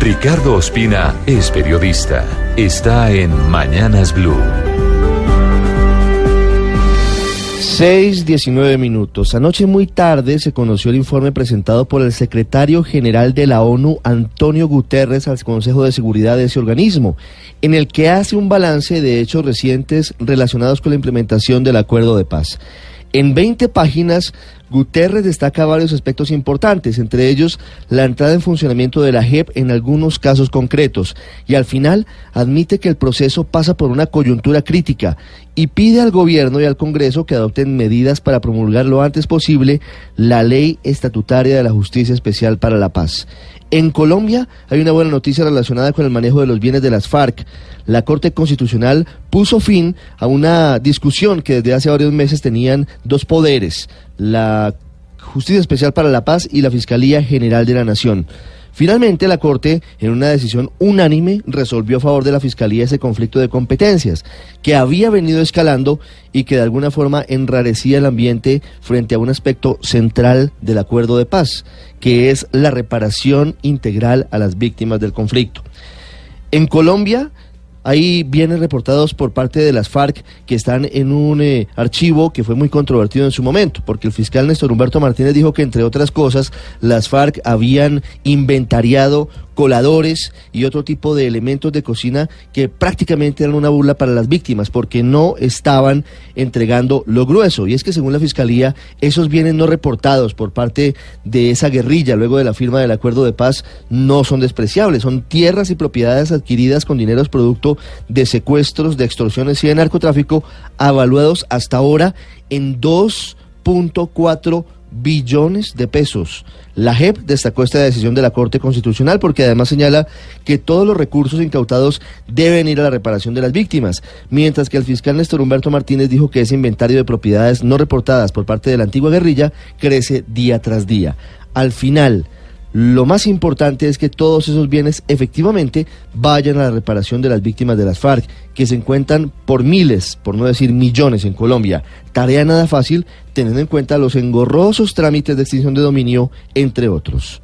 Ricardo Ospina es periodista. Está en Mañanas Blue. 6.19 minutos. Anoche muy tarde se conoció el informe presentado por el secretario general de la ONU, Antonio Guterres, al Consejo de Seguridad de ese organismo, en el que hace un balance de hechos recientes relacionados con la implementación del acuerdo de paz. En 20 páginas, Guterres destaca varios aspectos importantes, entre ellos la entrada en funcionamiento de la JEP en algunos casos concretos, y al final admite que el proceso pasa por una coyuntura crítica y pide al gobierno y al Congreso que adopten medidas para promulgar lo antes posible la ley estatutaria de la Justicia Especial para la Paz. En Colombia hay una buena noticia relacionada con el manejo de los bienes de las FARC. La Corte Constitucional puso fin a una discusión que desde hace varios meses tenían dos poderes, la Justicia Especial para la Paz y la Fiscalía General de la Nación. Finalmente, la Corte, en una decisión unánime, resolvió a favor de la Fiscalía ese conflicto de competencias, que había venido escalando y que de alguna forma enrarecía el ambiente frente a un aspecto central del acuerdo de paz, que es la reparación integral a las víctimas del conflicto. En Colombia, hay bienes reportados por parte de las FARC que están en un eh, archivo que fue muy controvertido en su momento, porque el fiscal Néstor Humberto Martínez dijo que, entre otras cosas, las FARC habían inventariado coladores y otro tipo de elementos de cocina que prácticamente eran una burla para las víctimas porque no estaban entregando lo grueso. Y es que según la Fiscalía, esos bienes no reportados por parte de esa guerrilla luego de la firma del acuerdo de paz no son despreciables. Son tierras y propiedades adquiridas con dineros producto de secuestros, de extorsiones y de narcotráfico, avaluados hasta ahora en 2.4 billones de pesos. La JEP destacó esta decisión de la Corte Constitucional porque además señala que todos los recursos incautados deben ir a la reparación de las víctimas, mientras que el fiscal Néstor Humberto Martínez dijo que ese inventario de propiedades no reportadas por parte de la antigua guerrilla crece día tras día. Al final, lo más importante es que todos esos bienes efectivamente vayan a la reparación de las víctimas de las FARC, que se encuentran por miles, por no decir millones en Colombia. Tarea nada fácil, teniendo en cuenta los engorrosos trámites de extinción de dominio, entre otros.